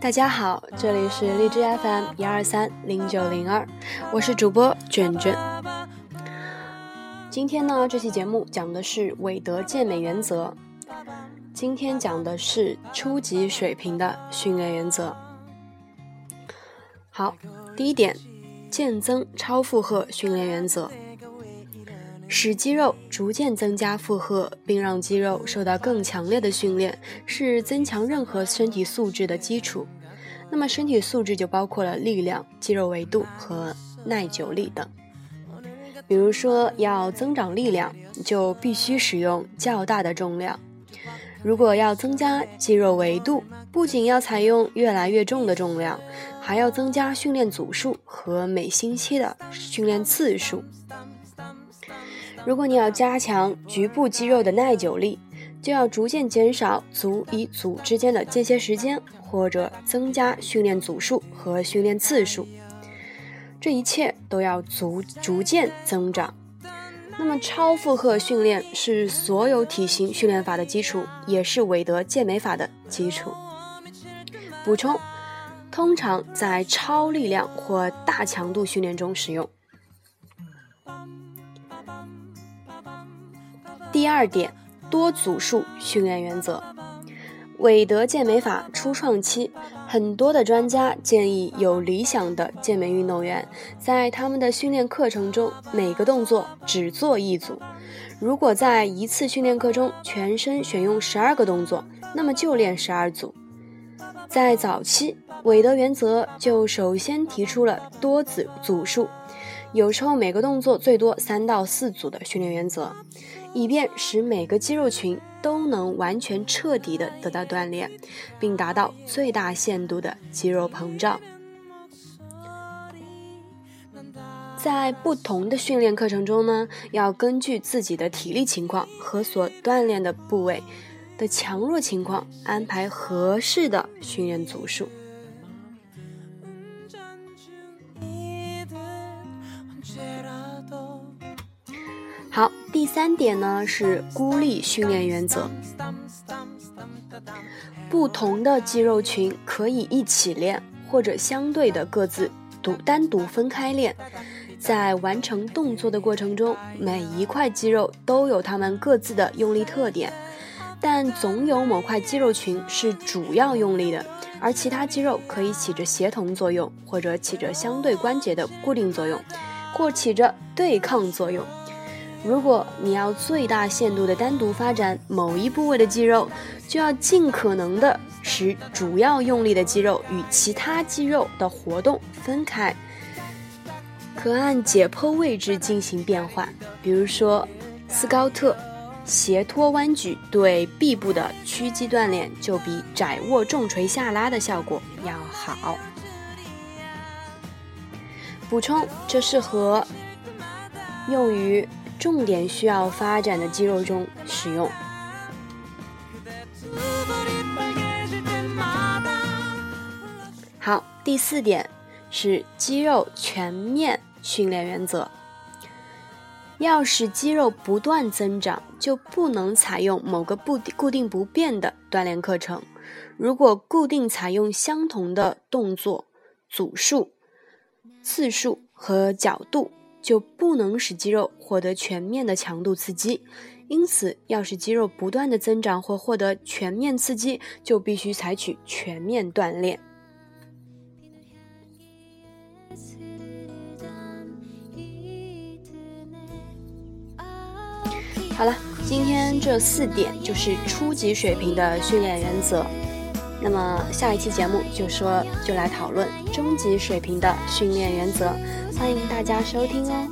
大家好，这里是荔枝 FM 一二三零九零二，我是主播卷卷。今天呢，这期节目讲的是韦德健美原则。今天讲的是初级水平的训练原则。好，第一点，渐增超负荷训练原则，使肌肉逐渐增加负荷，并让肌肉受到更强烈的训练，是增强任何身体素质的基础。那么，身体素质就包括了力量、肌肉维度和耐久力等。比如说，要增长力量，就必须使用较大的重量。如果要增加肌肉维度，不仅要采用越来越重的重量，还要增加训练组数和每星期的训练次数。如果你要加强局部肌肉的耐久力，就要逐渐减少组与组之间的间歇时间，或者增加训练组数和训练次数。这一切都要逐逐渐增长。那么，超负荷训练是所有体型训练法的基础，也是韦德健美法的基础。补充：通常在超力量或大强度训练中使用。第二点，多组数训练原则。韦德健美法初创期。很多的专家建议，有理想的健美运动员在他们的训练课程中，每个动作只做一组。如果在一次训练课中全身选用十二个动作，那么就练十二组。在早期，韦德原则就首先提出了多组组数，有时候每个动作最多三到四组的训练原则，以便使每个肌肉群。都能完全彻底的得到锻炼，并达到最大限度的肌肉膨胀。在不同的训练课程中呢，要根据自己的体力情况和所锻炼的部位的强弱情况，安排合适的训练组数。好，第三点呢是孤立训练原则。不同的肌肉群可以一起练，或者相对的各自独单独分开练。在完成动作的过程中，每一块肌肉都有它们各自的用力特点，但总有某块肌肉群是主要用力的，而其他肌肉可以起着协同作用，或者起着相对关节的固定作用，或起着对抗作用。如果你要最大限度的单独发展某一部位的肌肉，就要尽可能的使主要用力的肌肉与其他肌肉的活动分开，可按解剖位置进行变换。比如说，斯高特斜托弯举对臂部的屈肌锻炼，就比窄握重锤下拉的效果要好。补充：这适合用于。重点需要发展的肌肉中使用。好，第四点是肌肉全面训练原则。要使肌肉不断增长，就不能采用某个不固定不变的锻炼课程。如果固定采用相同的动作组数、次数和角度。就不能使肌肉获得全面的强度刺激，因此要使肌肉不断的增长或获得全面刺激，就必须采取全面锻炼。好了，今天这四点就是初级水平的训练原则。那么下一期节目就说就来讨论中级水平的训练原则，欢迎大家收听哦。